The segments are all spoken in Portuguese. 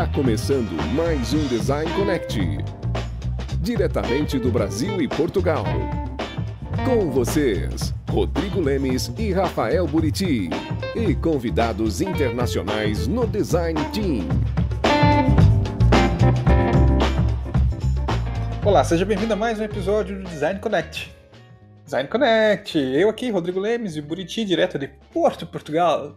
Está começando mais um Design Connect. Diretamente do Brasil e Portugal. Com vocês, Rodrigo Lemes e Rafael Buriti. E convidados internacionais no Design Team. Olá, seja bem-vindo a mais um episódio do Design Connect. Design Connect, eu aqui, Rodrigo Lemes e Buriti, direto de Porto, Portugal.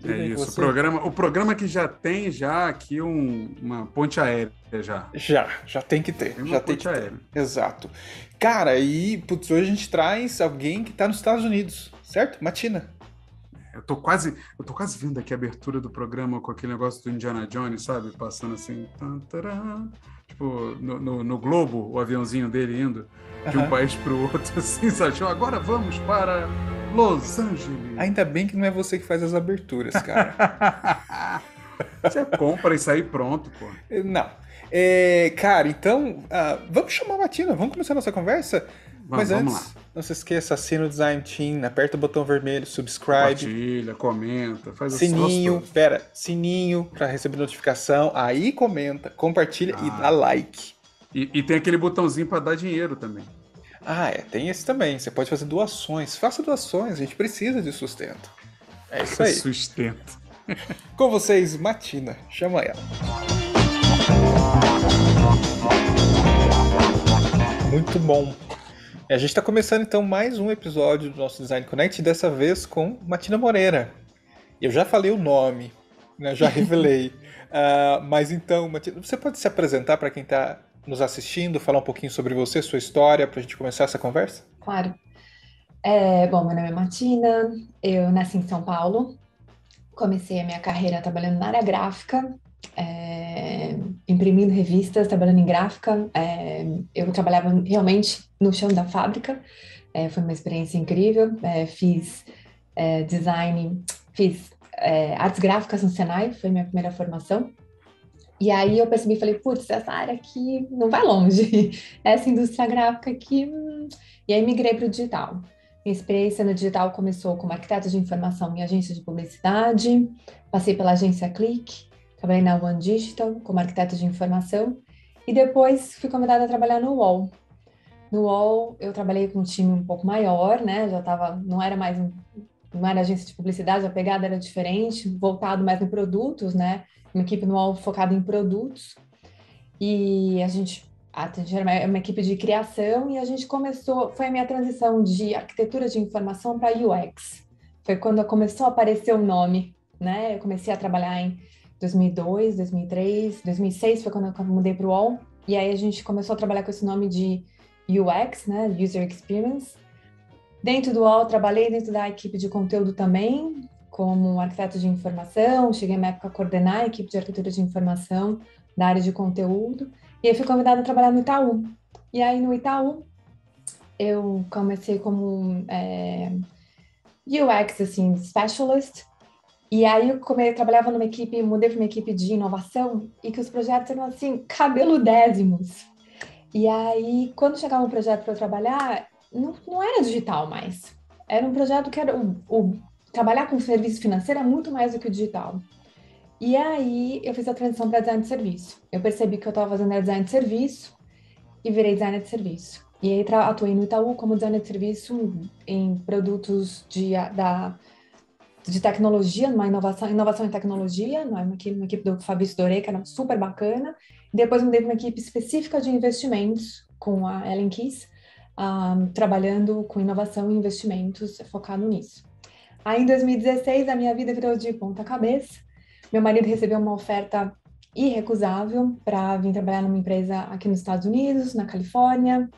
Tudo é isso, o programa, o programa que já tem já aqui um, uma ponte aérea já. Já, já tem que ter. Tem já tem que aérea. ter. Exato. Cara, e putz, hoje a gente traz alguém que está nos Estados Unidos, certo? Matina. Eu tô quase, eu tô quase vendo aqui a abertura do programa com aquele negócio do Indiana Jones, sabe? Passando assim, tipo, no, no, no Globo, o aviãozinho dele indo de um país para o outro, assim, sabe? Agora vamos para Los Angeles. Ainda bem que não é você que faz as aberturas, cara. você compra isso aí pronto, pô. Não. É, cara, então, uh, vamos chamar a Matina, vamos começar a nossa conversa? Vamos, Mas antes, lá. não se esqueça, assina o Design Team, aperta o botão vermelho, subscribe. Compartilha, comenta, faz Sininho, pera, sininho para receber notificação, aí comenta, compartilha ah. e dá like. E, e tem aquele botãozinho para dar dinheiro também. Ah, é, tem esse também. Você pode fazer doações. Faça doações, a gente precisa de sustento. É isso aí. Sustento. Com vocês, Matina. Chama ela. Muito bom. A gente está começando então mais um episódio do nosso Design Connect, dessa vez com Matina Moreira. Eu já falei o nome, né, já revelei. uh, mas então, Matina, você pode se apresentar para quem está nos assistindo, falar um pouquinho sobre você, sua história, para a gente começar essa conversa? Claro. É, bom, meu nome é Martina, eu nasci em São Paulo, comecei a minha carreira trabalhando na área gráfica, é, imprimindo revistas, trabalhando em gráfica. É, eu trabalhava realmente no chão da fábrica, é, foi uma experiência incrível. É, fiz é, design, fiz é, artes gráficas no Senai, foi minha primeira formação. E aí eu percebi, falei, putz, essa área aqui não vai longe, essa indústria gráfica aqui. Hum. E aí migrei para o digital. Minha experiência no digital começou como arquiteta de informação em agência de publicidade, passei pela agência Click, trabalhei na One Digital como arquiteta de informação e depois fui convidada a trabalhar no UOL. No UOL eu trabalhei com um time um pouco maior, né? Já tava, não era mais um, agência de publicidade, a pegada era diferente, voltado mais em produtos, né? uma equipe no focada em produtos. E a gente, a gente era uma equipe de criação e a gente começou, foi a minha transição de arquitetura de informação para UX. Foi quando começou a aparecer o nome, né? Eu comecei a trabalhar em 2002, 2003, 2006 foi quando eu mudei para o UOL. E aí a gente começou a trabalhar com esse nome de UX, né? User Experience. Dentro do UOL, trabalhei dentro da equipe de conteúdo também, como arquiteto de informação, cheguei na época a coordenar a equipe de arquitetura de informação da área de conteúdo, e aí fui convidada a trabalhar no Itaú. E aí no Itaú, eu comecei como é, UX, assim, specialist, e aí eu come, trabalhava numa equipe, mudei para uma equipe de inovação, e que os projetos eram, assim, cabeludésimos. E aí, quando chegava um projeto para eu trabalhar, não, não era digital mais. Era um projeto que era o, o trabalhar com serviço financeiro é muito mais do que o digital. E aí eu fiz a transição para design de serviço. Eu percebi que eu estava fazendo design de serviço e virei designer de serviço. E aí atuei no Itaú como designer de serviço em produtos de, da, de tecnologia, numa inovação, inovação em tecnologia, uma equipe, uma equipe do Fabrício Dorei, que era super bacana. Depois mudei para uma equipe específica de investimentos com a Ellen Kiss, um, trabalhando com inovação e investimentos focado nisso. Aí em 2016 a minha vida virou de ponta cabeça. Meu marido recebeu uma oferta irrecusável para vir trabalhar numa empresa aqui nos Estados Unidos, na Califórnia.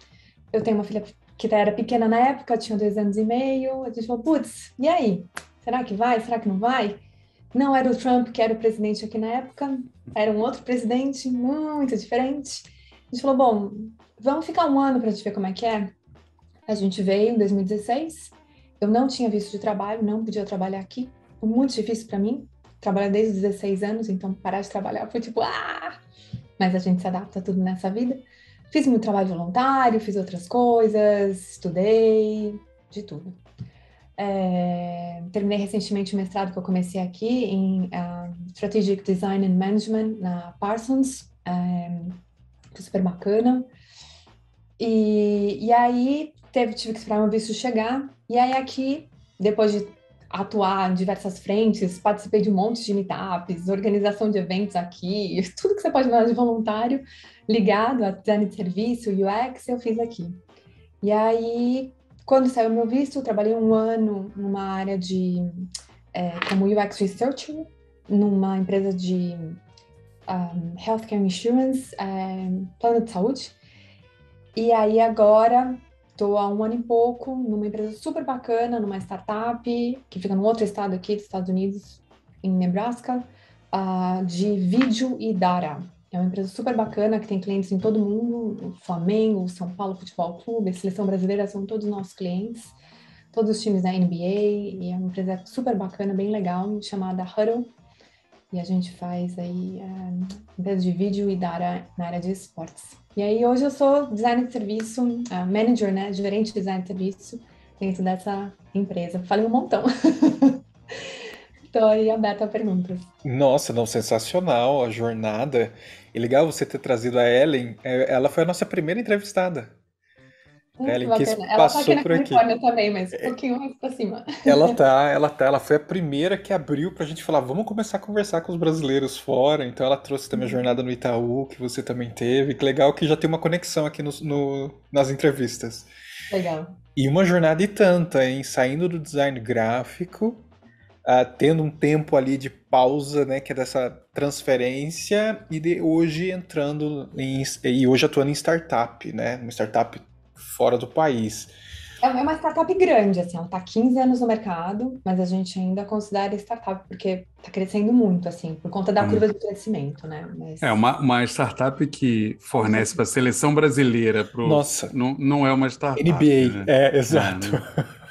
Eu tenho uma filha que era pequena na época, tinha dois anos e meio. A gente falou, putz, e aí? Será que vai? Será que não vai? Não era o Trump que era o presidente aqui na época, era um outro presidente muito diferente. A gente falou, bom, vamos ficar um ano para a gente ver como é que é. A gente veio em 2016 eu não tinha visto de trabalho, não podia trabalhar aqui. Foi muito difícil para mim. Trabalho desde os 16 anos, então parar de trabalhar foi tipo, ah! Mas a gente se adapta a tudo nessa vida. Fiz muito trabalho voluntário, fiz outras coisas, estudei, de tudo. É, terminei recentemente o mestrado que eu comecei aqui em uh, Strategic Design and Management na Parsons, é, foi super bacana. E, e aí teve, tive que esperar meu visto chegar, e aí aqui, depois de atuar em diversas frentes, participei de um monte de meetups, organização de eventos aqui, tudo que você pode imaginar de voluntário ligado a design de serviço, UX, eu fiz aqui. E aí, quando saiu meu visto, eu trabalhei um ano numa área de é, como UX Researcher numa empresa de um, Healthcare Insurance, é, plano de saúde. E aí agora estou há um ano e pouco numa empresa super bacana, numa startup que fica num outro estado aqui dos Estados Unidos, em Nebraska, uh, de vídeo e data. É uma empresa super bacana que tem clientes em todo mundo, o Flamengo, o São Paulo Futebol Clube, a Seleção Brasileira são todos nossos clientes, todos os times da NBA, e é uma empresa super bacana, bem legal, chamada Huddle, e a gente faz aí uh, empresa de vídeo e data na área de esportes. E aí hoje eu sou designer de serviço, uh, manager, né, gerente de design de serviço dentro dessa empresa. Falei um montão. Estou aí aberta a perguntas. Nossa, não, sensacional a jornada. E legal você ter trazido a Ellen. É, ela foi a nossa primeira entrevistada. Muito Ellen que ela passou tá aqui por aqui. também, mas um pouquinho mais pra cima. Ela tá, ela tá. Ela foi a primeira que abriu pra gente falar, vamos começar a conversar com os brasileiros fora. Então ela trouxe também a uhum. jornada no Itaú, que você também teve. Que legal que já tem uma conexão aqui no, no nas entrevistas. Legal. E uma jornada e tanta, hein? Saindo do design gráfico uh, tendo um tempo ali de pausa, né, que é dessa transferência, e de hoje entrando em, e hoje atuando em startup, né, uma startup fora do país. É, é uma startup grande, assim, ela está 15 anos no mercado, mas a gente ainda considera startup porque está crescendo muito, assim, por conta da hum. curva de crescimento, né? Mas... É uma, uma startup que fornece para a seleção brasileira. Pro... Nossa. Não, não é uma startup. NBA, né? é, exato. É, né?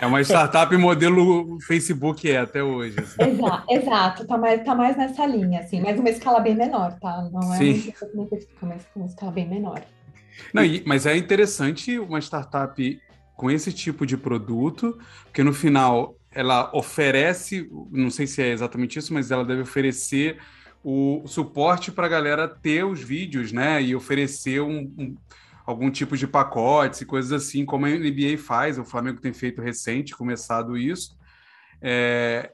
É, é uma startup modelo Facebook é até hoje. Assim. Exato, exato, tá mais, tá mais nessa linha, assim, mas uma escala bem menor, tá? Não é Sim. uma, uma escala bem menor. Não, mas é interessante uma startup com esse tipo de produto, porque no final ela oferece, não sei se é exatamente isso, mas ela deve oferecer o suporte para a galera ter os vídeos, né? E oferecer um, um algum tipo de pacotes e coisas assim, como a NBA faz, o Flamengo tem feito recente, começado isso. É,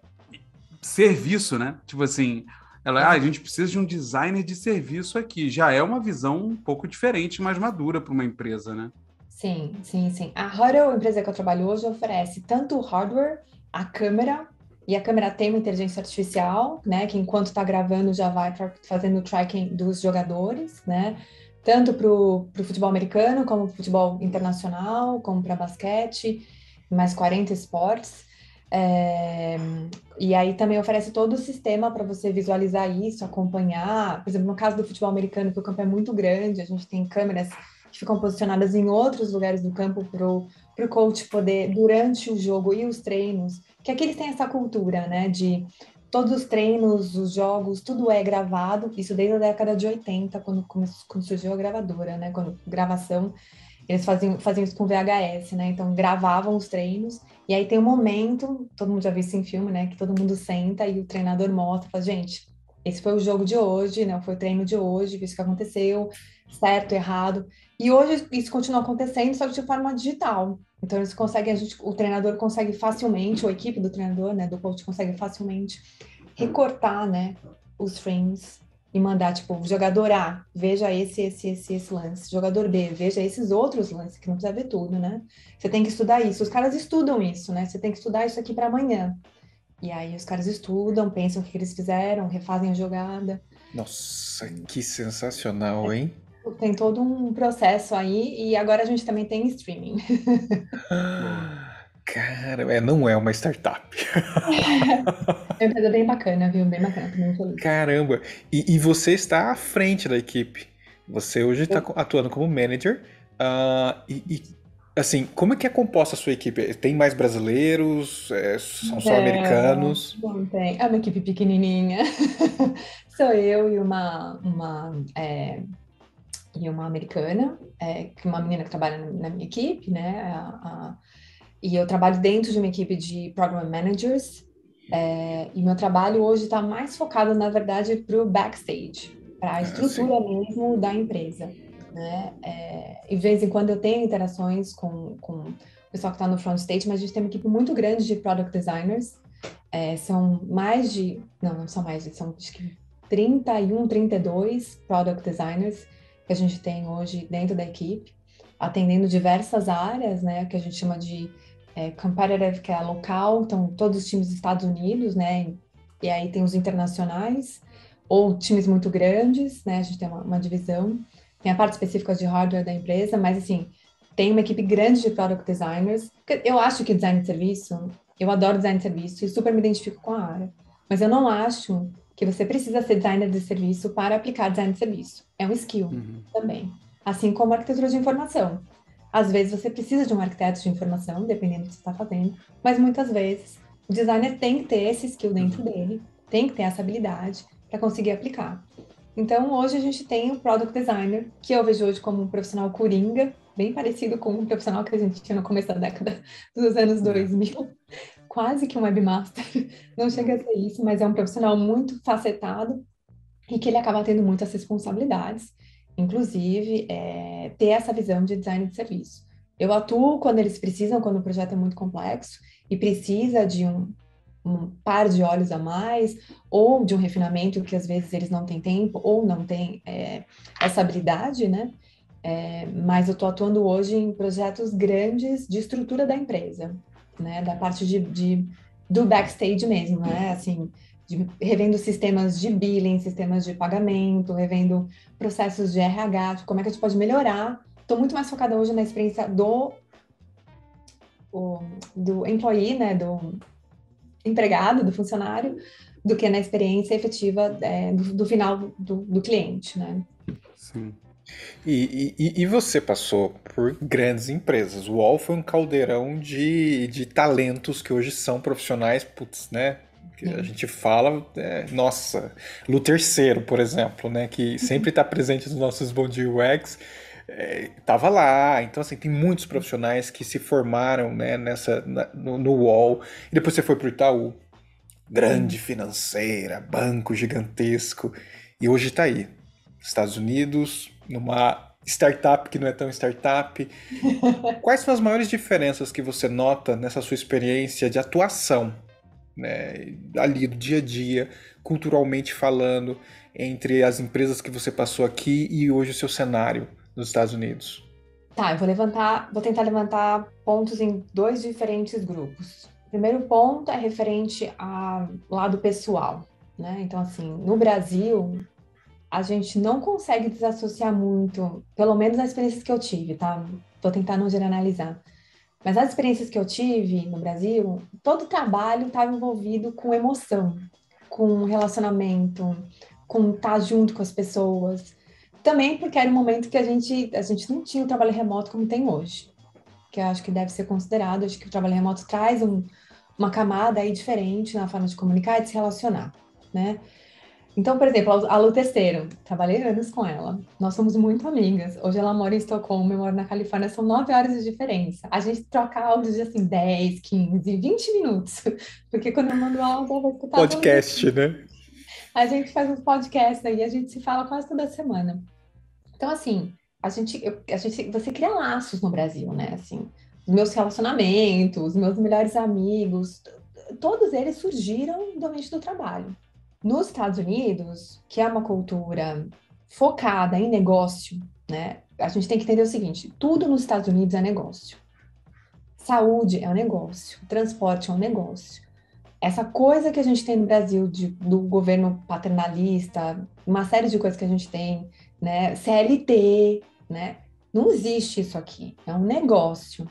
serviço, né? Tipo assim, ela, ah, a gente precisa de um designer de serviço aqui. Já é uma visão um pouco diferente, mais madura para uma empresa, né? Sim, sim, sim. A Huddle, a empresa que eu trabalho hoje, oferece tanto o hardware, a câmera, e a câmera tem uma inteligência artificial, né? Que enquanto está gravando já vai fazendo o tracking dos jogadores, né? Tanto para o futebol americano, como para futebol internacional, como para basquete, mais 40 esportes. É, e aí também oferece todo o sistema para você visualizar isso, acompanhar. Por exemplo, no caso do futebol americano, que o campo é muito grande, a gente tem câmeras que ficam posicionadas em outros lugares do campo para o coach poder, durante o jogo e os treinos, que aqui eles têm essa cultura, né, de todos os treinos, os jogos, tudo é gravado, isso desde a década de 80, quando, quando surgiu a gravadora, né? Quando gravação, eles faziam, faziam isso com VHS, né? Então gravavam os treinos, e aí tem um momento, todo mundo já viu isso em filme, né? Que todo mundo senta e o treinador mostra, fala, gente, esse foi o jogo de hoje, né? Foi o treino de hoje, isso que aconteceu, certo, errado. E hoje isso continua acontecendo, só que de forma digital. Então eles conseguem, gente, o treinador consegue facilmente, ou a equipe do treinador, né, do coach consegue facilmente recortar, né, os frames e mandar tipo, jogador A, veja esse, esse, esse, esse lance. Jogador B, veja esses outros lances, que não precisa ver tudo, né? Você tem que estudar isso. Os caras estudam isso, né? Você tem que estudar isso aqui para amanhã. E aí os caras estudam, pensam o que eles fizeram, refazem a jogada. Nossa, que sensacional, hein? Tem todo um processo aí e agora a gente também tem streaming. Cara, é, não é uma startup. é uma empresa bem bacana, viu? Bem bacana, também feliz. Caramba! E, e, você está à frente da equipe. Você hoje está atuando como manager. Uh, e, e, assim, como é que é composta a sua equipe? Tem mais brasileiros? É, são só americanos? Não tem. É uma equipe pequenininha. Sou eu e uma, uma é, e uma americana, é, uma menina que trabalha na, minha equipe, né? A, a, e eu trabalho dentro de uma equipe de Program Managers. É, e meu trabalho hoje está mais focado, na verdade, para o backstage, para a ah, estrutura mesmo da empresa. Né? É, e de vez em quando eu tenho interações com, com o pessoal que está no front stage, mas a gente tem uma equipe muito grande de product designers. É, são mais de, não, não são mais são acho que 31, 32 product designers que a gente tem hoje dentro da equipe, atendendo diversas áreas, né, que a gente chama de é, competitive, que é local, então todos os times dos Estados Unidos, né, e aí tem os internacionais, ou times muito grandes, né, a gente tem uma, uma divisão, tem a parte específica de hardware da empresa, mas assim, tem uma equipe grande de product designers, eu acho que design de serviço, eu adoro design de serviço e super me identifico com a área, mas eu não acho que você precisa ser designer de serviço para aplicar design de serviço. É um skill uhum. também. Assim como arquitetura de informação. Às vezes você precisa de um arquiteto de informação, dependendo do que você está fazendo, mas muitas vezes o designer tem que ter esse skill dentro dele, tem que ter essa habilidade para conseguir aplicar. Então, hoje a gente tem o Product Designer, que eu vejo hoje como um profissional coringa, bem parecido com um profissional que a gente tinha no começo da década dos anos 2000, quase que um webmaster. Não chega a ser isso, mas é um profissional muito facetado e que ele acaba tendo muitas responsabilidades, inclusive é, ter essa visão de design de serviço. Eu atuo quando eles precisam, quando o projeto é muito complexo e precisa de um, um par de olhos a mais, ou de um refinamento que às vezes eles não têm tempo ou não têm é, essa habilidade, né? É, mas eu estou atuando hoje em projetos grandes de estrutura da empresa, né? Da parte de, de do backstage mesmo, né? Assim, de, revendo sistemas de billing, sistemas de pagamento, revendo processos de RH, de como é que a gente pode melhorar. Estou muito mais focada hoje na experiência do o, do employee, né? Do empregado, do funcionário, do que na experiência efetiva é, do, do, final do, do, cliente, né? Sim. E, e, e, você passou por grandes empresas. O UOL foi um caldeirão de, de talentos que hoje são profissionais, putz, né? Que a gente fala, é, nossa, Luther Terceiro, por exemplo, né? Que sempre está presente nos nossos Bom Dia UX, é, tava lá. Então, assim, tem muitos profissionais que se formaram né, nessa, na, no, no UOL. E depois você foi para o Itaú. Grande financeira, banco gigantesco. E hoje está aí. Estados Unidos, numa startup que não é tão startup. Quais são as maiores diferenças que você nota nessa sua experiência de atuação, né, ali do dia a dia, culturalmente falando, entre as empresas que você passou aqui e hoje o seu cenário? nos Estados Unidos? Tá, eu vou levantar, vou tentar levantar pontos em dois diferentes grupos. O primeiro ponto é referente ao lado pessoal, né? Então, assim, no Brasil, a gente não consegue desassociar muito, pelo menos as experiências que eu tive, tá? Vou tentar não generalizar. Mas as experiências que eu tive no Brasil, todo trabalho estava envolvido com emoção, com relacionamento, com estar junto com as pessoas. Também porque era um momento que a gente, a gente não tinha o trabalho remoto como tem hoje, que eu acho que deve ser considerado. Acho que o trabalho remoto traz um, uma camada aí diferente na forma de comunicar e de se relacionar, né? Então, por exemplo, a Lu Testeiro, trabalhei anos com ela. Nós somos muito amigas. Hoje ela mora em Estocolmo, eu moro na Califórnia, são nove horas de diferença. A gente troca áudios de assim 10, 15, 20 minutos. Porque quando eu mando áudio, eu vou escutar. Podcast, né? A gente faz um podcast aí, a gente se fala quase toda semana. Então, assim, a gente, eu, a gente, você cria laços no Brasil, né? Assim, os meus relacionamentos, meus melhores amigos, todos eles surgiram do ambiente do trabalho. Nos Estados Unidos, que é uma cultura focada em negócio, né? A gente tem que entender o seguinte: tudo nos Estados Unidos é negócio. Saúde é um negócio, transporte é um negócio. Essa coisa que a gente tem no Brasil de, do governo paternalista, uma série de coisas que a gente tem né? CLT, né? Não existe isso aqui. É um negócio.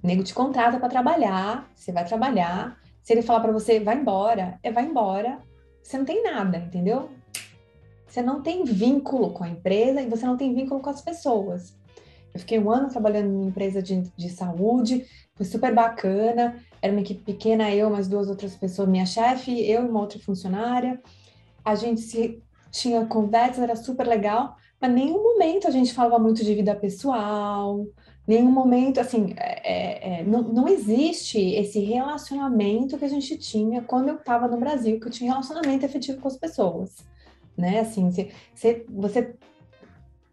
O nego te contrata para trabalhar, você vai trabalhar. Se ele falar para você, vai embora, é vai embora. Você não tem nada, entendeu? Você não tem vínculo com a empresa e você não tem vínculo com as pessoas. Eu fiquei um ano trabalhando em empresa de, de saúde, foi super bacana. Era uma equipe pequena, eu, mais duas outras pessoas, minha chefe, eu e uma outra funcionária. A gente se, tinha conversas, era super legal, mas nenhum momento a gente falava muito de vida pessoal, nenhum momento, assim, é, é, é, não, não existe esse relacionamento que a gente tinha quando eu estava no Brasil, que eu tinha relacionamento efetivo com as pessoas, né? Assim, você, você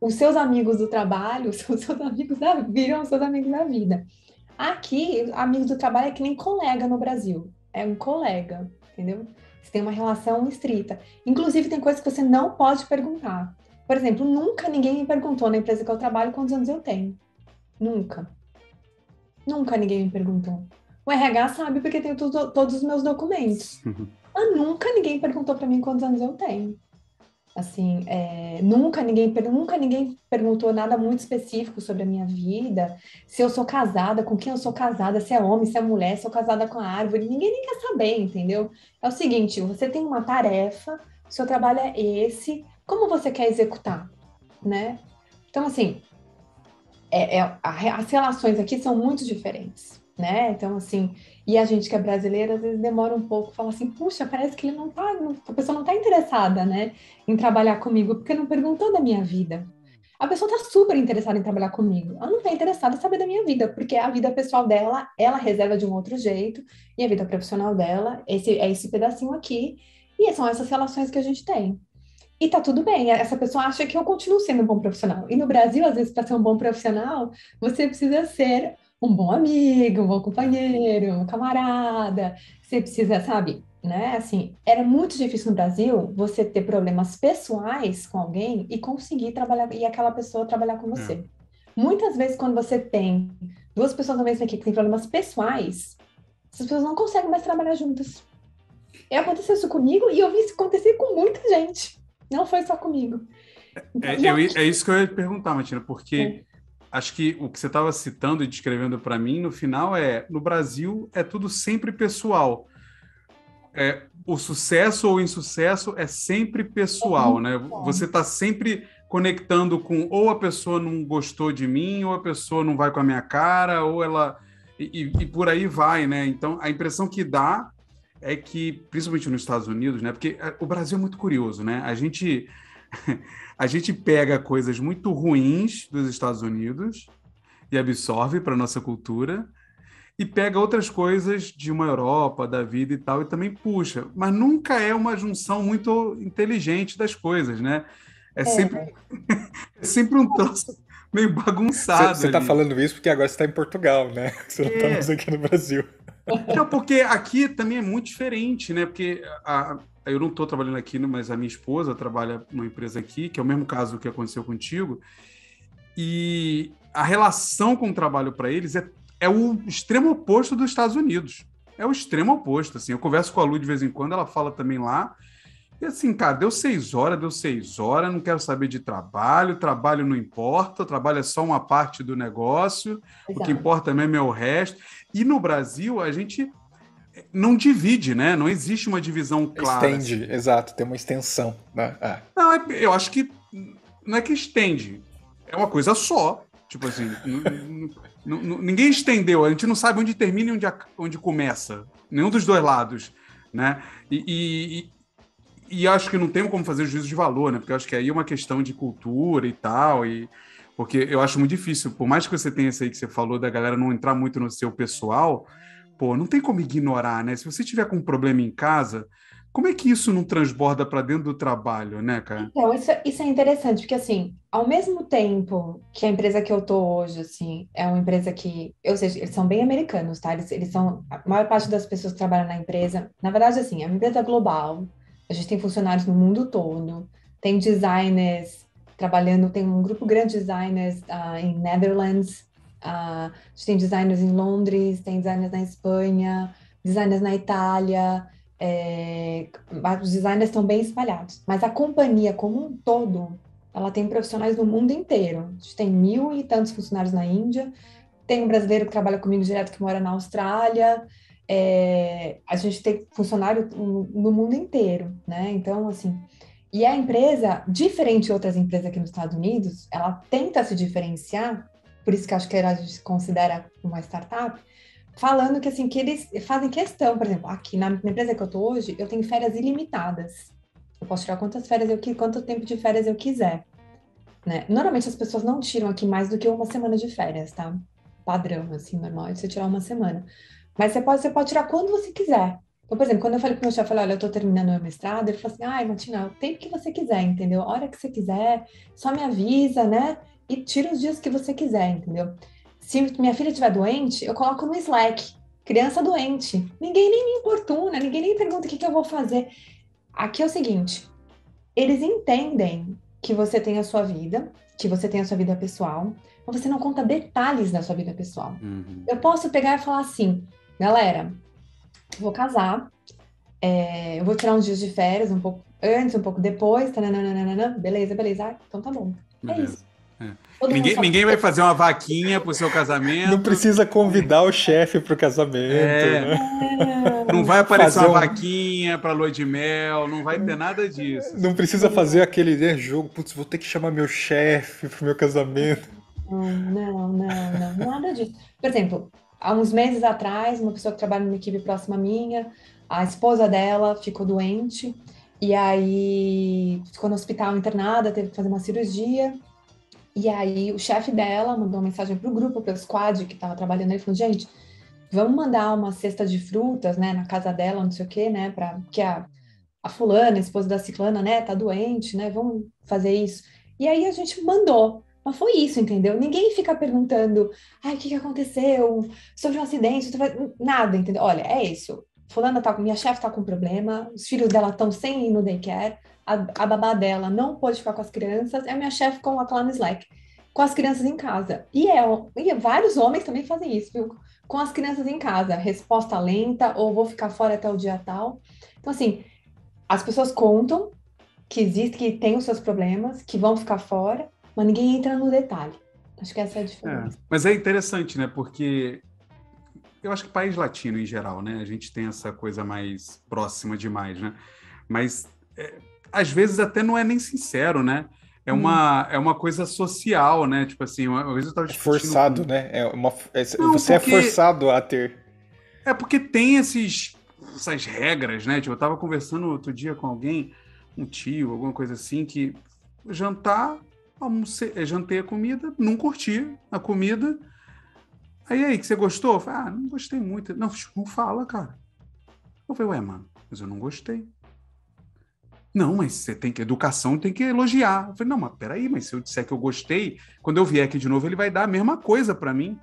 os seus amigos do trabalho são seus amigos da viram seus amigos da vida. Aqui, amigos do trabalho é que nem colega no Brasil, é um colega, entendeu? Você tem uma relação estrita. Inclusive, tem coisas que você não pode perguntar. Por exemplo, nunca ninguém me perguntou na empresa que eu trabalho quantos anos eu tenho. Nunca. Nunca ninguém me perguntou. O RH sabe porque tem tudo, todos os meus documentos. Uhum. Mas nunca ninguém perguntou para mim quantos anos eu tenho. Assim, é, nunca ninguém nunca ninguém perguntou nada muito específico sobre a minha vida, se eu sou casada, com quem eu sou casada, se é homem, se é mulher, se eu casada com a árvore, ninguém nem quer saber, entendeu? É o seguinte, você tem uma tarefa, seu trabalho é esse, como você quer executar, né? Então, assim, é, é, as relações aqui são muito diferentes, né? Então, assim, e a gente que é brasileira, às vezes demora um pouco, fala assim, puxa, parece que ele não tá, a pessoa não tá interessada, né, em trabalhar comigo, porque não perguntou da minha vida. A pessoa tá super interessada em trabalhar comigo. Ela não tá interessada em saber da minha vida, porque a vida pessoal dela, ela reserva de um outro jeito, e a vida profissional dela, esse, é esse pedacinho aqui, e são essas relações que a gente tem. E tá tudo bem, essa pessoa acha que eu continuo sendo um bom profissional. E no Brasil, às vezes, para ser um bom profissional, você precisa ser um bom amigo, um bom companheiro, um camarada. Você precisa, sabe, né? Assim, era muito difícil no Brasil você ter problemas pessoais com alguém e conseguir trabalhar e aquela pessoa trabalhar com você. É. Muitas vezes, quando você tem duas pessoas na mesma equipe que têm problemas pessoais, essas pessoas não conseguem mais trabalhar juntas. E aconteceu isso comigo e eu vi isso acontecer com muita gente. Não foi só comigo. Então, é, eu, é, isso que eu ia perguntar, Martina, porque é. acho que o que você estava citando e descrevendo para mim, no final, é no Brasil é tudo sempre pessoal. É, o sucesso ou o insucesso é sempre pessoal, é né? Você está sempre conectando com ou a pessoa não gostou de mim, ou a pessoa não vai com a minha cara, ou ela. E, e, por aí vai, né? Então a impressão que dá é que, principalmente nos Estados Unidos, né? Porque é, o Brasil é muito curioso, né? A gente, a gente pega coisas muito ruins dos Estados Unidos e absorve para nossa cultura e pega outras coisas de uma Europa, da vida e tal, e também puxa. Mas nunca é uma junção muito inteligente das coisas, né? É, é. sempre, é sempre um troço meio bagunçado. Você está falando isso porque agora você está em Portugal, né? Você não está é. mais aqui no Brasil. Não, porque aqui também é muito diferente, né? Porque a, eu não estou trabalhando aqui, mas a minha esposa trabalha numa empresa aqui, que é o mesmo caso que aconteceu contigo. E a relação com o trabalho para eles é, é o extremo oposto dos Estados Unidos. É o extremo oposto. Assim, eu converso com a Lu de vez em quando, ela fala também lá. E assim, cara, deu seis horas, deu seis horas, não quero saber de trabalho, trabalho não importa, trabalho é só uma parte do negócio, Exato. o que importa mesmo é o resto. E no Brasil, a gente não divide, né? Não existe uma divisão clara. Estende, exato, tem uma extensão. Né? É. Não, é, eu acho que não é que estende, é uma coisa só. Tipo assim, ninguém estendeu, a gente não sabe onde termina e onde, onde começa, nenhum dos dois lados. Né? E, e acho que não tem como fazer juízo de valor, né? Porque acho que aí é uma questão de cultura e tal, e porque eu acho muito difícil, por mais que você tenha isso aí que você falou da galera não entrar muito no seu pessoal, pô, não tem como ignorar, né? Se você tiver com um problema em casa, como é que isso não transborda para dentro do trabalho, né, cara? Então, isso, isso é interessante, porque assim, ao mesmo tempo que a empresa que eu tô hoje, assim, é uma empresa que, ou seja, eles são bem americanos, tá? Eles, eles são, a maior parte das pessoas que trabalham na empresa, na verdade, assim, é uma empresa global, a gente tem funcionários no mundo todo, tem designers trabalhando, tem um grupo grande de designers uh, em Netherlands, uh, a gente tem designers em Londres, tem designers na Espanha, designers na Itália, é, os designers estão bem espalhados, mas a companhia como um todo, ela tem profissionais no mundo inteiro. A gente tem mil e tantos funcionários na Índia, tem um brasileiro que trabalha comigo direto que mora na Austrália, é, a gente tem funcionário no mundo inteiro, né? Então, assim, e a empresa, diferente de outras empresas aqui nos Estados Unidos, ela tenta se diferenciar, por isso que acho que a gente considera uma startup, falando que assim que eles fazem questão, por exemplo, aqui na, empresa que eu tô hoje, eu tenho férias ilimitadas. Eu posso tirar quantas férias eu quanto tempo de férias eu quiser. né? Normalmente as pessoas não tiram aqui mais do que uma semana de férias, tá? Padrão, assim, normal é você tirar uma semana. Mas você pode, você pode tirar quando você quiser. Então, por exemplo, quando eu falei pro meu chefe, olha, eu tô terminando meu mestrado, ele falou assim, ai, Martina, o tempo que você quiser, entendeu? A hora que você quiser, só me avisa, né? E tira os dias que você quiser, entendeu? Se minha filha estiver doente, eu coloco no Slack, criança doente. Ninguém nem me importuna, ninguém nem pergunta o que, que eu vou fazer. Aqui é o seguinte, eles entendem que você tem a sua vida, que você tem a sua vida pessoal, mas você não conta detalhes da sua vida pessoal. Uhum. Eu posso pegar e falar assim, galera, vou casar, é, eu vou tirar uns dias de férias, um pouco antes, um pouco depois, tananana, beleza, beleza, ah, então tá bom. É beleza. É isso. É. Ninguém, ninguém vai fazer uma vaquinha pro seu casamento. Não precisa convidar o chefe pro casamento. É. Né? Não vai aparecer fazer uma um... vaquinha pra lua de mel, não vai ter nada disso. Não precisa fazer aquele né, jogo, putz, vou ter que chamar meu chefe pro meu casamento. Não, não, não, nada disso. Por exemplo, há uns meses atrás, uma pessoa que trabalha numa equipe próxima minha, a esposa dela ficou doente e aí ficou no hospital internada, teve que fazer uma cirurgia. E aí o chefe dela mandou uma mensagem para o grupo, para o squad que estava trabalhando aí, falou: gente, vamos mandar uma cesta de frutas, né, na casa dela, não sei o quê, né, para que a, a fulana, a esposa da ciclana, né, tá doente, né, vamos fazer isso. E aí a gente mandou. Mas foi isso, entendeu? Ninguém fica perguntando, ai, o que, que aconteceu? Sobre um acidente? Nada, entendeu? Olha, é isso. Fulana tá com, minha chefe tá com problema, os filhos dela estão sem ir no daycare, a, a babá dela não pôde ficar com as crianças, a minha chefe coloca lá no Slack, com as crianças em casa. E, é, e vários homens também fazem isso, viu? Com as crianças em casa, resposta lenta, ou vou ficar fora até o dia tal. Então, assim, as pessoas contam que existe, que tem os seus problemas, que vão ficar fora, mas ninguém entra no detalhe. Acho que essa é a diferença. É, mas é interessante, né? Porque eu acho que país latino em geral, né? A gente tem essa coisa mais próxima demais, né? Mas é, às vezes até não é nem sincero, né? É uma, hum. é uma coisa social, né? Tipo assim, uma vez eu tava é forçado, com... né? É uma, é, não, você é porque... é forçado a ter. É porque tem esses, essas regras, né? Tipo, eu tava conversando outro dia com alguém, um tio, alguma coisa assim, que jantar almocei, eh, jantei a comida, não curti a comida. Aí, aí, que você gostou? Falei, ah, não gostei muito. Não, não fala, cara. Eu falei, ué, mano, mas eu não gostei. Não, mas você tem que, educação tem que elogiar. Eu falei, não, mas peraí, mas se eu disser que eu gostei, quando eu vier aqui de novo, ele vai dar a mesma coisa para mim.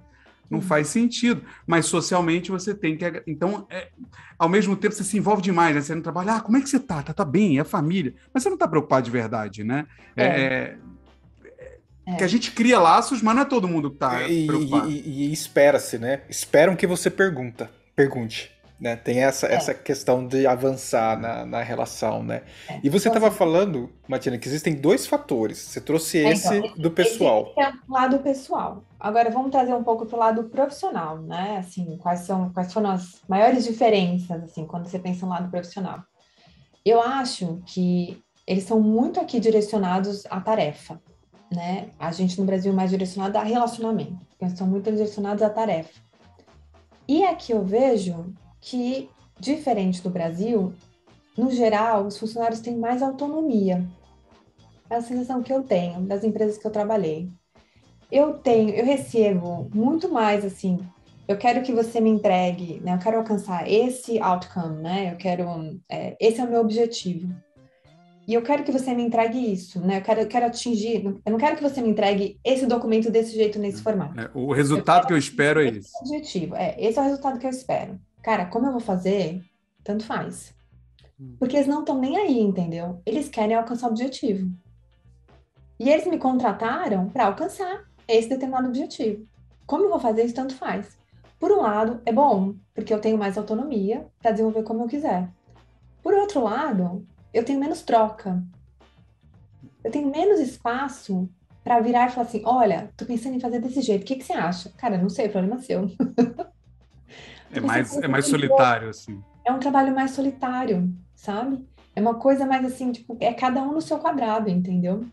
Não uhum. faz sentido. Mas socialmente você tem que. Então, é, ao mesmo tempo, você se envolve demais, né? Você não trabalha, ah, como é que você tá? Tá, tá bem, é família. Mas você não tá preocupado de verdade, né? É. É, é. Que a gente cria laços, mas não é todo mundo que tá e, preocupado. E, e, e espera-se, né? Esperam que você pergunta, pergunte. Né? Tem essa, é. essa questão de avançar na, na relação, né? É. E você estava então, assim, falando, Matina, que existem dois fatores. Você trouxe é, esse então, do pessoal. Esse é o lado pessoal. Agora vamos trazer um pouco para o lado profissional, né? Assim, quais são quais foram as maiores diferenças, assim, quando você pensa no lado profissional? Eu acho que eles são muito aqui direcionados à tarefa né? A gente no Brasil é mais direcionado a relacionamento, porque são muito direcionados à tarefa. E aqui eu vejo que, diferente do Brasil, no geral, os funcionários têm mais autonomia. É a sensação que eu tenho das empresas que eu trabalhei. Eu tenho, eu recebo muito mais assim. Eu quero que você me entregue, né? Eu quero alcançar esse outcome, né? Eu quero, é, esse é o meu objetivo. E eu quero que você me entregue isso, né? Eu quero, eu quero atingir. Eu não quero que você me entregue esse documento desse jeito, nesse é, formato. É, o resultado eu que eu espero é esse. Objetivo. É, esse é o resultado que eu espero. Cara, como eu vou fazer, tanto faz. Hum. Porque eles não estão nem aí, entendeu? Eles querem alcançar o objetivo. E eles me contrataram para alcançar esse determinado objetivo. Como eu vou fazer isso, tanto faz. Por um lado, é bom, porque eu tenho mais autonomia para desenvolver como eu quiser. Por outro lado, eu tenho menos troca. Eu tenho menos espaço para virar e falar assim: olha, tô pensando em fazer desse jeito, o que, que você acha? Cara, não sei, problema seu. é mais, é mais solitário, assim. É um trabalho mais solitário, sabe? É uma coisa mais assim, tipo, é cada um no seu quadrado, entendeu?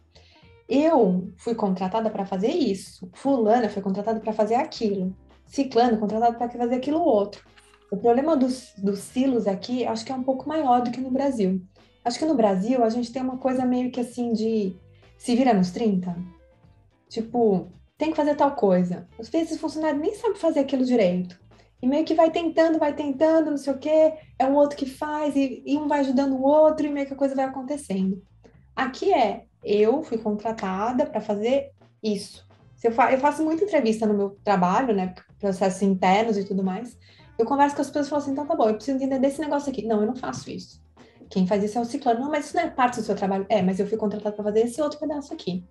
Eu fui contratada para fazer isso, fulana foi contratada para fazer aquilo, ciclano contratado para fazer aquilo outro. O problema dos, dos silos aqui, acho que é um pouco maior do que no Brasil. Acho que no Brasil a gente tem uma coisa meio que assim de se vira nos 30, Tipo, tem que fazer tal coisa. Às vezes o funcionário nem sabe fazer aquilo direito. E meio que vai tentando, vai tentando, não sei o quê, é um outro que faz, e, e um vai ajudando o outro, e meio que a coisa vai acontecendo. Aqui é, eu fui contratada para fazer isso. Eu, fa eu faço muita entrevista no meu trabalho, né, processos internos e tudo mais, eu converso com as pessoas e falo assim, então tá bom, eu preciso entender desse negócio aqui. Não, eu não faço isso. Quem faz isso é o ciclano. Não, mas isso não é parte do seu trabalho. É, mas eu fui contratada para fazer esse outro pedaço aqui.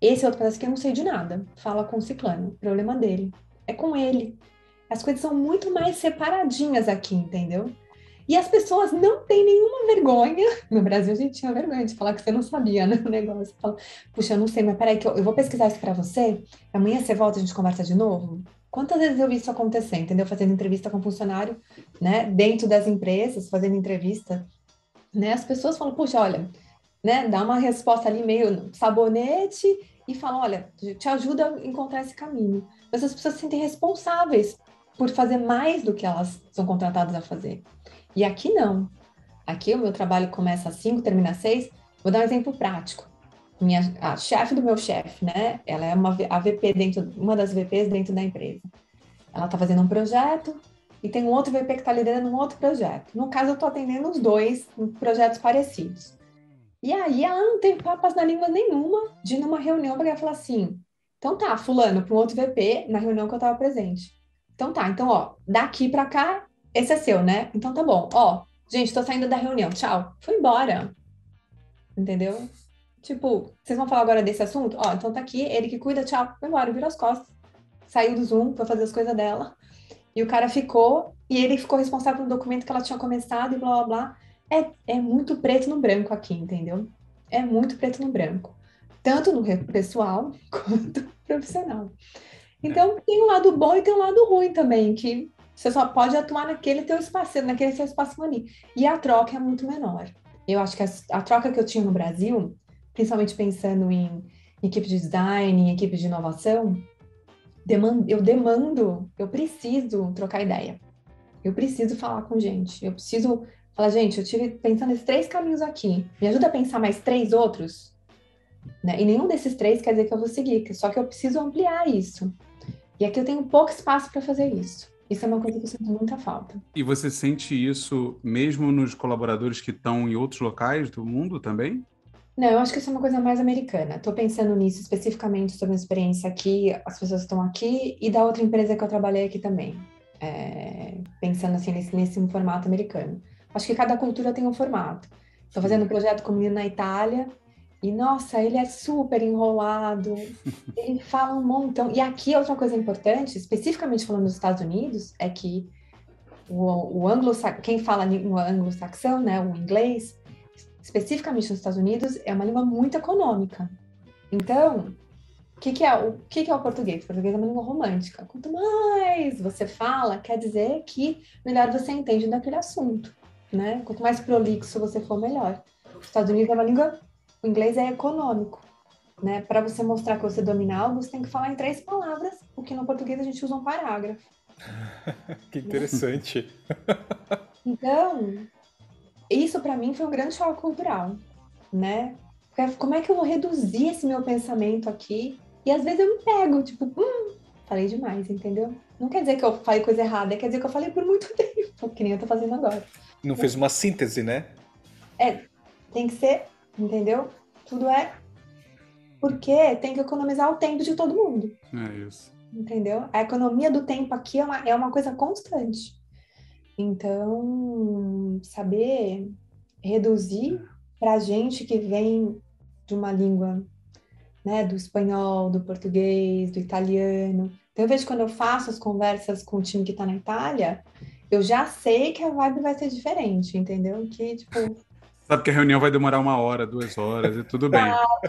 Esse outro pedaço aqui eu não sei de nada. Fala com o ciclano. Problema dele. É com ele. As coisas são muito mais separadinhas aqui, entendeu? E as pessoas não têm nenhuma vergonha. No Brasil a gente tinha vergonha de falar que você não sabia, né? O negócio. Fala, Puxa, eu não sei, mas peraí, que eu, eu vou pesquisar isso para você. Amanhã você volta e a gente conversa de novo. Quantas vezes eu vi isso acontecer, entendeu? Fazendo entrevista com funcionário, né? Dentro das empresas, fazendo entrevista, né? As pessoas falam, puxa, olha, né? Dá uma resposta ali meio sabonete e falam, olha, te ajuda a encontrar esse caminho. Mas as pessoas se sentem responsáveis por fazer mais do que elas são contratadas a fazer. E aqui não. Aqui o meu trabalho começa às 5, termina às 6. Vou dar um exemplo prático. Minha, a chefe do meu chefe, né? Ela é uma a VP dentro, uma das VPs dentro da empresa. Ela está fazendo um projeto e tem um outro VP que está liderando um outro projeto. No caso, eu estou atendendo os dois projetos parecidos. E aí ela não tem papas na língua nenhuma de numa reunião para falar assim: então tá, fulano, para um outro VP, na reunião que eu estava presente. Então tá, então ó, daqui para cá, esse é seu, né? Então tá bom. Ó, gente, tô saindo da reunião, tchau. Fui embora. Entendeu? Tipo, vocês vão falar agora desse assunto? Ó, então tá aqui, ele que cuida, tchau. Foi embora, virou as costas. Saiu do Zoom, foi fazer as coisas dela. E o cara ficou, e ele ficou responsável pelo documento que ela tinha começado e blá blá blá. É, é muito preto no branco aqui, entendeu? É muito preto no branco. Tanto no pessoal quanto profissional. Então, é. tem um lado bom e tem um lado ruim também, que você só pode atuar naquele teu espaço, naquele seu espaço ali. E a troca é muito menor. Eu acho que a, a troca que eu tinha no Brasil, principalmente pensando em, equipe de design, em equipe de inovação, eu demando, eu preciso trocar ideia. Eu preciso falar com gente. Eu preciso falar, gente, eu tive pensando nesses três caminhos aqui. Me ajuda a pensar mais três outros? Né? E nenhum desses três quer dizer que eu vou seguir, só que eu preciso ampliar isso. E aqui eu tenho pouco espaço para fazer isso. Isso é uma coisa que eu sinto muita falta. E você sente isso mesmo nos colaboradores que estão em outros locais do mundo também? Não, eu acho que isso é uma coisa mais americana. Estou pensando nisso especificamente sobre a experiência aqui, as pessoas estão aqui e da outra empresa que eu trabalhei aqui também. É, pensando assim nesse, nesse formato americano. Acho que cada cultura tem um formato. Estou fazendo um projeto com um menino na Itália e, nossa, ele é super enrolado, ele fala um montão. E aqui, outra coisa importante, especificamente falando dos Estados Unidos, é que o, o anglo quem fala o anglo-saxão, né, o inglês, especificamente nos Estados Unidos, é uma língua muito econômica. Então, o que, que, é, o que, que é o português? O português é uma língua romântica. Quanto mais você fala, quer dizer que melhor você entende daquele assunto, né? Quanto mais prolixo você for, melhor. Os Estados Unidos é uma língua o inglês é econômico. Né? Para você mostrar que você domina algo, você tem que falar em três palavras, porque no português a gente usa um parágrafo. que interessante. então, isso para mim foi um grande choque cultural, né? Como é que eu vou reduzir esse meu pensamento aqui? E às vezes eu me pego, tipo, hum, falei demais, entendeu? Não quer dizer que eu falei coisa errada, quer dizer que eu falei por muito tempo, que nem eu tô fazendo agora. Não fez uma síntese, né? É, tem que ser entendeu? Tudo é porque tem que economizar o tempo de todo mundo. É isso. Entendeu? A economia do tempo aqui é uma, é uma coisa constante. Então, saber reduzir para gente que vem de uma língua, né, do espanhol, do português, do italiano. Então, eu vejo quando eu faço as conversas com o time que está na Itália, eu já sei que a vibe vai ser diferente, entendeu? Que, tipo, Sabe que a reunião vai demorar uma hora, duas horas, e tudo bem.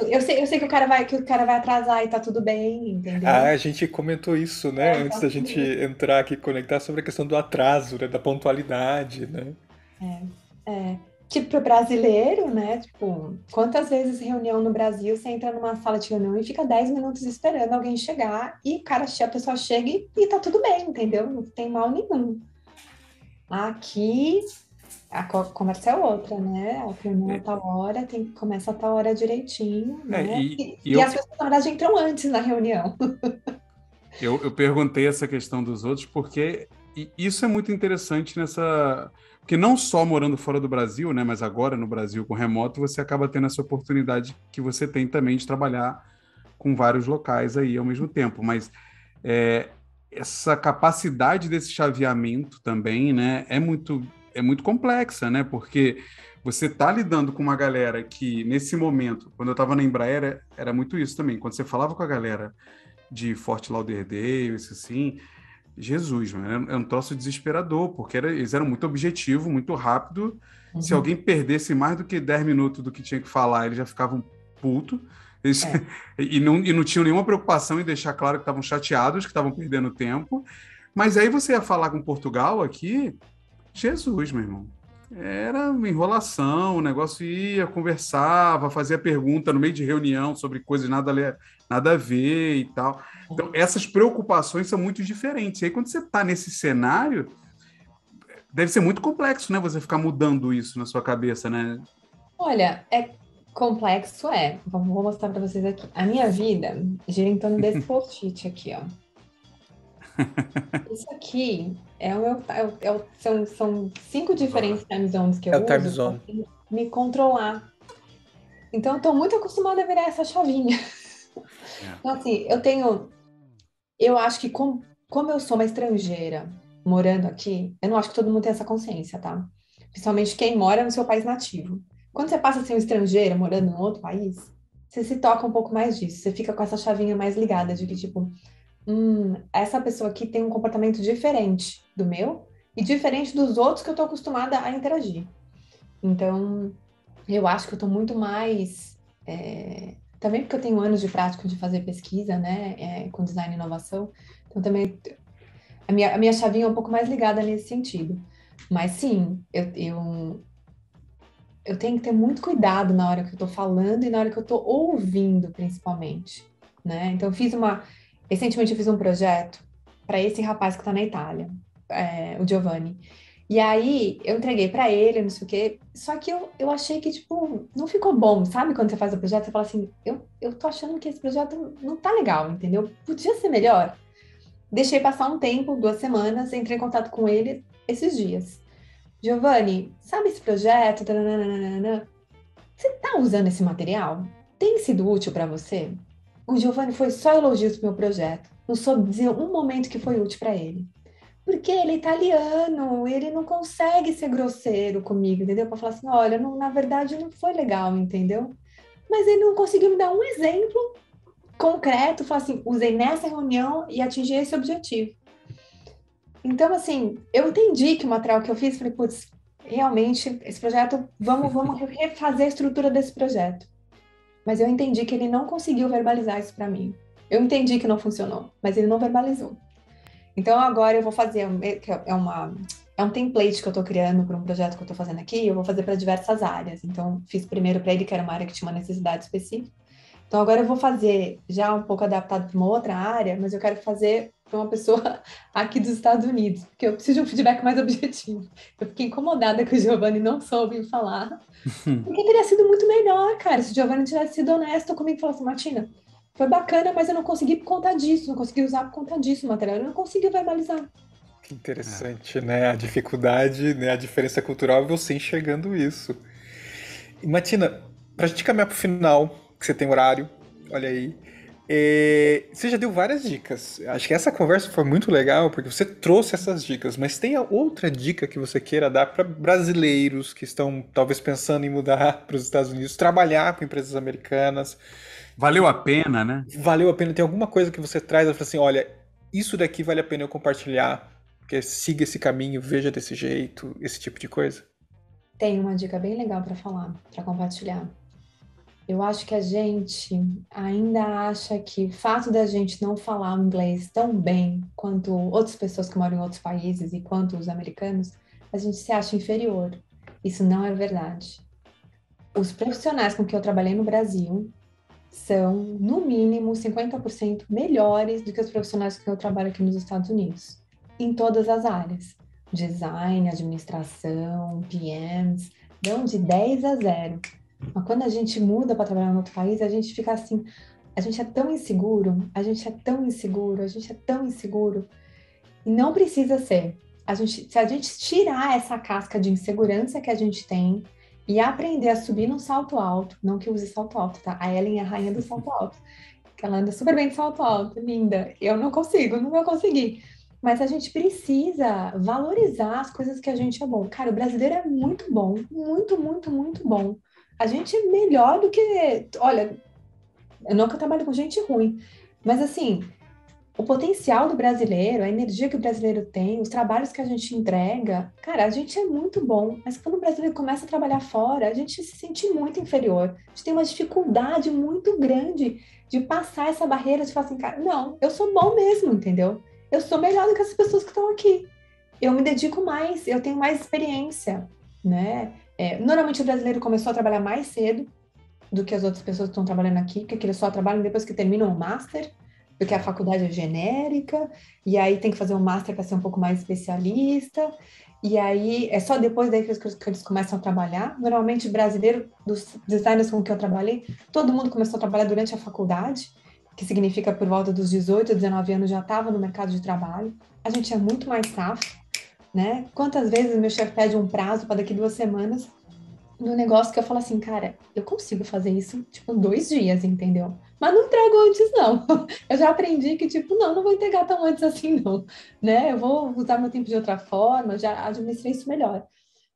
Eu sei, eu sei que o cara vai que o cara vai atrasar e tá tudo bem, entendeu? Ah, a gente comentou isso, né? É, Antes tá da gente bem. entrar aqui e conectar sobre a questão do atraso, né? Da pontualidade, né? É, é. Tipo, pro brasileiro, né? Tipo, quantas vezes reunião no Brasil, você entra numa sala de reunião e fica 10 minutos esperando alguém chegar, e o cara, a pessoa chega e, e tá tudo bem, entendeu? Não tem mal nenhum. Aqui A conversa é outra, né? A reunião é tal hora, tem que começar a tal hora direitinho, é, né? E, e, e eu... as pessoas, na verdade, entram antes na reunião. Eu, eu perguntei essa questão dos outros porque isso é muito interessante nessa. Porque não só morando fora do Brasil, né? Mas agora no Brasil com remoto, você acaba tendo essa oportunidade que você tem também de trabalhar com vários locais aí ao mesmo tempo. Mas é, essa capacidade desse chaveamento também, né, é muito, é muito complexa, né? Porque você tá lidando com uma galera que, nesse momento, quando eu estava na Embraer, era muito isso também. Quando você falava com a galera de Fort Lauderdale, isso assim, Jesus, mano, é um troço desesperador, porque era, eles eram muito objetivos, muito rápido. Uhum. Se alguém perdesse mais do que 10 minutos do que tinha que falar, eles já ficavam puto. Eles, é. e, não, e não tinham nenhuma preocupação em deixar claro que estavam chateados, que estavam perdendo tempo. Mas aí você ia falar com Portugal aqui, Jesus, meu irmão. Era uma enrolação, o negócio ia, conversava, fazia pergunta no meio de reunião sobre coisas nada, nada a ver e tal. Então, essas preocupações são muito diferentes. E aí, quando você está nesse cenário, deve ser muito complexo, né? Você ficar mudando isso na sua cabeça, né? Olha, é complexo é. Vou mostrar para vocês aqui. A minha vida gira em torno desse post-it aqui, ó. Isso aqui é o meu. É, é, são, são cinco diferentes time zones que eu é uso time zone. me controlar. Então, eu estou muito acostumada a virar essa chavinha. É. Então, assim, eu tenho. Eu acho que, com, como eu sou uma estrangeira morando aqui, eu não acho que todo mundo tem essa consciência, tá? Principalmente quem mora no seu país nativo. Quando você passa a ser um estrangeiro morando em outro país, você se toca um pouco mais disso. Você fica com essa chavinha mais ligada de que, tipo, hum, essa pessoa aqui tem um comportamento diferente do meu e diferente dos outros que eu tô acostumada a interagir. Então, eu acho que eu tô muito mais. É, também porque eu tenho anos de prática de fazer pesquisa, né, é, com design e inovação. Então, também a minha, a minha chavinha é um pouco mais ligada nesse sentido. Mas sim, eu, eu, eu tenho que ter muito cuidado na hora que eu estou falando e na hora que eu estou ouvindo, principalmente. Né? Então, eu fiz uma. Recentemente, eu fiz um projeto para esse rapaz que está na Itália, é, o Giovanni. E aí, eu entreguei para ele, não sei o quê. Só que eu, eu achei que, tipo, não ficou bom, sabe? Quando você faz o projeto, você fala assim: eu, eu tô achando que esse projeto não tá legal, entendeu? Podia ser melhor. Deixei passar um tempo, duas semanas, entrei em contato com ele esses dias. Giovanni, sabe esse projeto? Você está usando esse material? Tem sido útil para você? O Giovanni foi só elogios pro meu projeto. Não soube dizer um momento que foi útil para ele. Porque ele é italiano, ele não consegue ser grosseiro comigo, entendeu? Para falar assim, olha, não, na verdade não foi legal, entendeu? Mas ele não conseguiu me dar um exemplo concreto, falar assim, usei nessa reunião e atingi esse objetivo. Então, assim, eu entendi que o material que eu fiz, falei, putz, realmente, esse projeto, vamos, vamos refazer a estrutura desse projeto. Mas eu entendi que ele não conseguiu verbalizar isso para mim. Eu entendi que não funcionou, mas ele não verbalizou. Então, agora eu vou fazer, é uma é um template que eu estou criando para um projeto que eu estou fazendo aqui, eu vou fazer para diversas áreas. Então, fiz primeiro para ele, que era uma área que tinha uma necessidade específica. Então, agora eu vou fazer já um pouco adaptado para uma outra área, mas eu quero fazer para uma pessoa aqui dos Estados Unidos, porque eu preciso de um feedback mais objetivo. Eu fiquei incomodada que o Giovanni não soube falar, porque teria sido muito melhor, cara, se o Giovanni tivesse sido honesto comigo e falasse, Martina, foi bacana, mas eu não consegui por conta disso, não consegui usar por conta disso o material, eu não consegui verbalizar. Que interessante, é. né? A dificuldade, né? a diferença cultural, você enxergando isso. E, Martina, para a gente caminhar para o final, que você tem horário, olha aí. É, você já deu várias dicas. Acho que essa conversa foi muito legal porque você trouxe essas dicas, mas tem outra dica que você queira dar para brasileiros que estão talvez pensando em mudar para os Estados Unidos, trabalhar com empresas americanas. Valeu a pena, né? Valeu a pena. Tem alguma coisa que você traz e fala assim: olha, isso daqui vale a pena eu compartilhar, porque siga esse caminho, veja desse jeito, esse tipo de coisa? Tem uma dica bem legal para falar, para compartilhar. Eu acho que a gente ainda acha que o fato da gente não falar inglês tão bem quanto outras pessoas que moram em outros países e quanto os americanos, a gente se acha inferior. Isso não é verdade. Os profissionais com que eu trabalhei no Brasil são, no mínimo, 50% melhores do que os profissionais com que eu trabalho aqui nos Estados Unidos, em todas as áreas. design, administração, PMs, dão de 10 a 0. Mas quando a gente muda para trabalhar em outro país, a gente fica assim, a gente é tão inseguro, a gente é tão inseguro, a gente é tão inseguro. E não precisa ser. A gente, se a gente tirar essa casca de insegurança que a gente tem e aprender a subir num salto alto, não que use salto alto, tá? A Ellen é a rainha do salto alto. Ela anda super bem de salto alto, linda. Eu não consigo, não vou conseguir. Mas a gente precisa valorizar as coisas que a gente é bom. Cara, o brasileiro é muito bom, muito, muito, muito bom. A gente é melhor do que. Olha, eu nunca trabalho com gente ruim, mas assim, o potencial do brasileiro, a energia que o brasileiro tem, os trabalhos que a gente entrega, cara, a gente é muito bom, mas quando o brasileiro começa a trabalhar fora, a gente se sente muito inferior. A gente tem uma dificuldade muito grande de passar essa barreira de falar assim, cara, não, eu sou bom mesmo, entendeu? eu sou melhor do que as pessoas que estão aqui. Eu me dedico mais, eu tenho mais experiência, né? É, normalmente o brasileiro começou a trabalhar mais cedo do que as outras pessoas que estão trabalhando aqui, porque eles só trabalham depois que terminam o master, porque a faculdade é genérica, e aí tem que fazer um master para ser um pouco mais especialista, e aí é só depois daí que eles, que eles começam a trabalhar. Normalmente, brasileiro, dos designers com que eu trabalhei, todo mundo começou a trabalhar durante a faculdade, que significa por volta dos 18, 19 anos já estava no mercado de trabalho. A gente é muito mais safo, né? Quantas vezes meu chefe pede um prazo para daqui duas semanas no negócio que eu falo assim, cara, eu consigo fazer isso, tipo, dois dias, entendeu? Mas não entrego antes, não. Eu já aprendi que, tipo, não, não vou entregar tão antes assim, não. Né? Eu vou usar meu tempo de outra forma, já administrei isso melhor.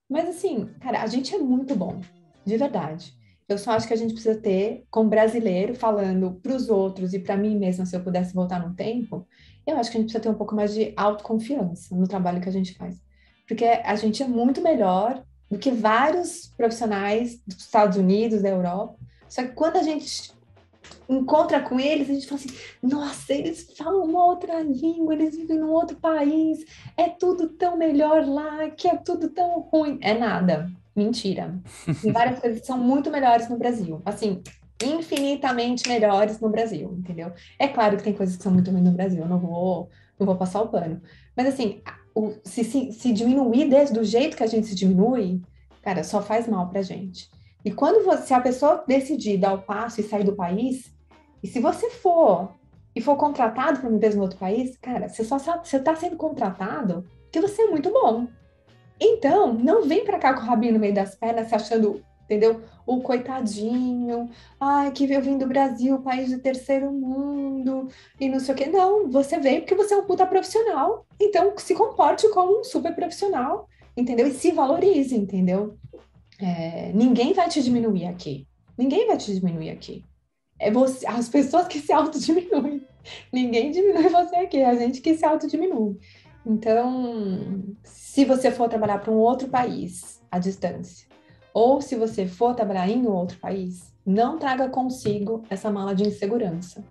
Mas, assim, cara, a gente é muito bom, de verdade. Eu só acho que a gente precisa ter, como brasileiro, falando para os outros e para mim mesma, se eu pudesse voltar no tempo, eu acho que a gente precisa ter um pouco mais de autoconfiança no trabalho que a gente faz. Porque a gente é muito melhor do que vários profissionais dos Estados Unidos, da Europa. Só que quando a gente encontra com eles, a gente fala assim: nossa, eles falam uma outra língua, eles vivem num outro país, é tudo tão melhor lá, que é tudo tão ruim. É nada. Mentira. Tem várias coisas que são muito melhores no Brasil. Assim, infinitamente melhores no Brasil, entendeu? É claro que tem coisas que são muito ruins no Brasil, eu não vou, não vou passar o pano. Mas assim, o, se, se, se diminuir desde do jeito que a gente se diminui, cara, só faz mal pra gente. E quando você, se a pessoa decidir dar o passo e sair do país, e se você for e for contratado para uma empresa no outro país, cara, você só você está sendo contratado porque você é muito bom. Então, não vem para cá com o rabinho no meio das pernas, se achando, entendeu? O coitadinho, ai, que eu vim do Brasil, país de terceiro mundo, e não sei o quê. Não, você veio porque você é um puta profissional. Então, se comporte como um super profissional, entendeu? E se valorize, entendeu? É, ninguém vai te diminuir aqui. Ninguém vai te diminuir aqui. É você, as pessoas que se autodiminuem. Ninguém diminui você aqui, é a gente que se autodiminui. Então, se você for trabalhar para um outro país à distância, ou se você for trabalhar em outro país, não traga consigo essa mala de insegurança.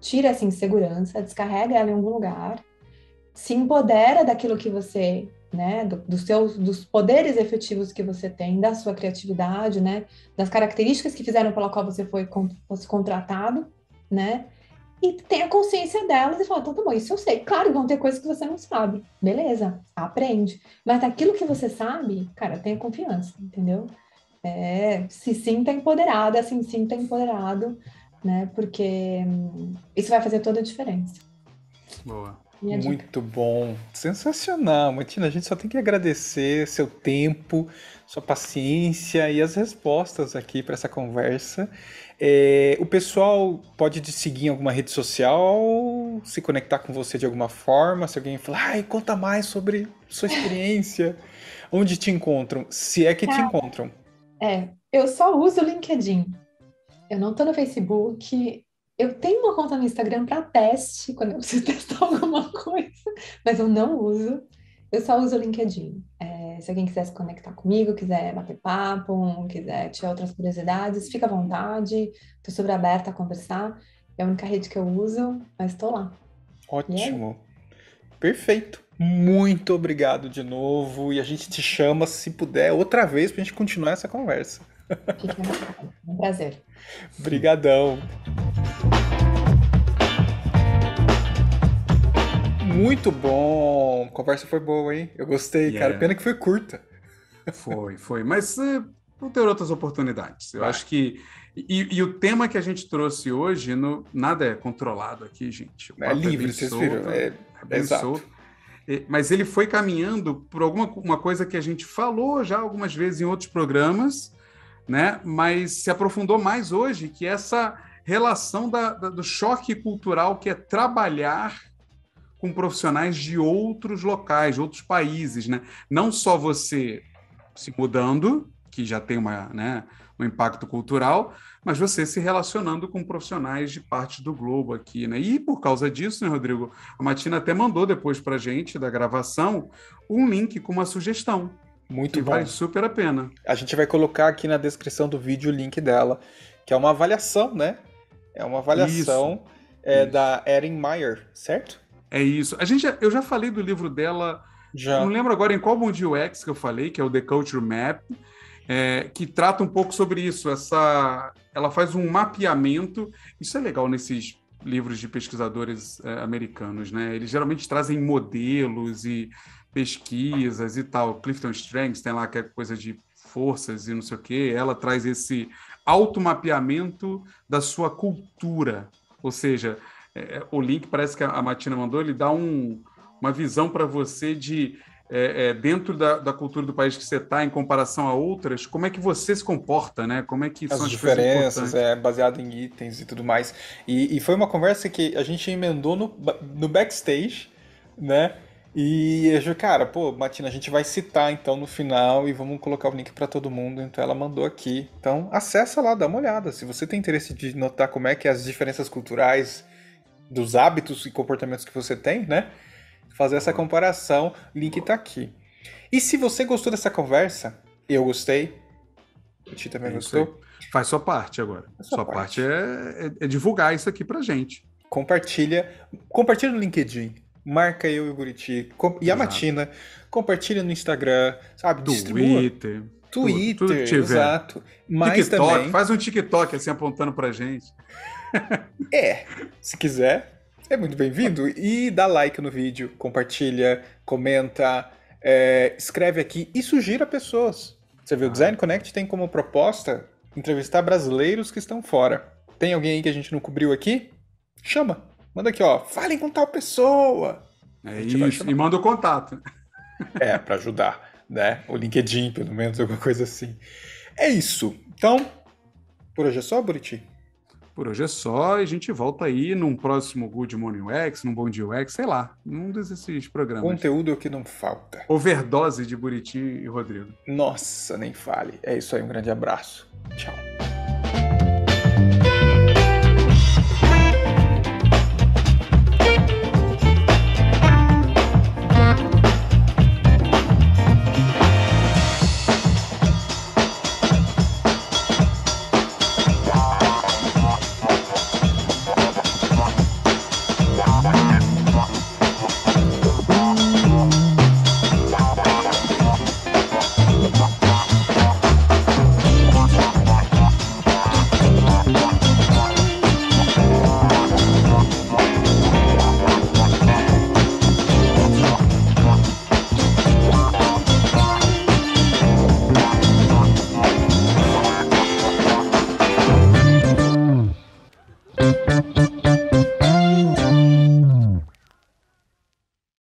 Tira essa insegurança, descarrega ela em algum lugar, se empodera daquilo que você, né, do, dos seus, dos poderes efetivos que você tem, da sua criatividade, né, das características que fizeram pela qual você foi, foi contratado, né, e tenha consciência delas e fala, então tá bom, isso eu sei. Claro, vão ter coisas que você não sabe. Beleza, aprende. Mas daquilo que você sabe, cara, tenha confiança, entendeu? É, se sinta empoderada, se sinta empoderado, né? Porque hum, isso vai fazer toda a diferença. Boa. Muito bom, sensacional, Martina. A gente só tem que agradecer seu tempo, sua paciência e as respostas aqui para essa conversa. É, o pessoal pode te seguir em alguma rede social, se conectar com você de alguma forma, se alguém falar, ai, conta mais sobre sua experiência. Onde te encontram? Se é que te encontram. É, eu só uso o LinkedIn. Eu não tô no Facebook. Eu tenho uma conta no Instagram para teste, quando eu preciso testar alguma coisa, mas eu não uso. Eu só uso o LinkedIn. É, se alguém quiser se conectar comigo, quiser bater papo, quiser tirar outras curiosidades, fica à vontade. Estou super aberta a conversar. É a única rede que eu uso, mas estou lá. Ótimo. Perfeito. Muito obrigado de novo. E a gente te chama, se puder, outra vez para a gente continuar essa conversa. Fique um prazer. Obrigadão. Muito bom. A conversa foi boa, hein? Eu gostei, yeah. cara. Pena que foi curta. Foi, foi. Mas uh, vão ter outras oportunidades. Eu Vai. acho que. E, e, o tema que a gente trouxe hoje, no, nada é controlado aqui, gente. É livre, é vocês solto, viram. É, é bem exato. Mas ele foi caminhando por alguma uma coisa que a gente falou já algumas vezes em outros programas, né? Mas se aprofundou mais hoje, que é essa relação da, da, do choque cultural que é trabalhar com profissionais de outros locais, de outros países, né? Não só você se mudando, que já tem uma, né, um impacto cultural, mas você se relacionando com profissionais de parte do globo aqui, né? E por causa disso, né, Rodrigo, a Matina até mandou depois para gente da gravação um link com uma sugestão. Muito que bom. vale super a pena. A gente vai colocar aqui na descrição do vídeo o link dela, que é uma avaliação, né? É uma avaliação é, isso. da Erin Meyer, certo? É isso. A gente, eu já falei do livro dela. Já. Não lembro agora em qual Dia UX que eu falei, que é o The Culture Map, é, que trata um pouco sobre isso. Essa, ela faz um mapeamento. Isso é legal nesses livros de pesquisadores é, americanos, né? Eles geralmente trazem modelos e pesquisas e tal. Clifton Strengths tem lá que é coisa de forças e não sei o quê. Ela traz esse automapeamento da sua cultura. Ou seja, é, o link parece que a Matina mandou, ele dá um, uma visão para você de é, é, dentro da, da, cultura do país que você está, em comparação a outras, como é que você se comporta, né? Como é que as são as diferenças, é baseado em itens e tudo mais. E, e, foi uma conversa que a gente emendou no, no backstage, né? E eu cara, pô, Matina, a gente vai citar então no final e vamos colocar o link para todo mundo. Então ela mandou aqui. Então acessa lá, dá uma olhada. Se você tem interesse de notar como é que as diferenças culturais dos hábitos e comportamentos que você tem, né? Fazer essa comparação, link tá aqui. E se você gostou dessa conversa, eu gostei. A ti também é gostou? Faz sua parte agora. Sua, sua parte, parte é, é, é divulgar isso aqui pra gente. Compartilha. Compartilha no LinkedIn marca eu e o Buriti e a Matina, compartilha no Instagram, sabe? Twitter. Twitter, tudo, tudo exato. Mas TikTok, também... faz um TikTok assim apontando pra gente. É, se quiser, é muito bem-vindo. E dá like no vídeo, compartilha, comenta, é, escreve aqui e sugira pessoas. Você viu, o ah. Design Connect tem como proposta entrevistar brasileiros que estão fora. Tem alguém aí que a gente não cobriu aqui? Chama. Manda aqui, ó, falem com tal pessoa. É isso, e manda o contato. É, para ajudar, né? O LinkedIn, pelo menos, alguma coisa assim. É isso. Então, por hoje é só, Buriti? Por hoje é só, e a gente volta aí num próximo Good Morning UX, num Bom Dia UX, sei lá, num desses programas. Conteúdo é o que não falta. Overdose de Buriti e Rodrigo. Nossa, nem fale. É isso aí, um grande abraço. Tchau.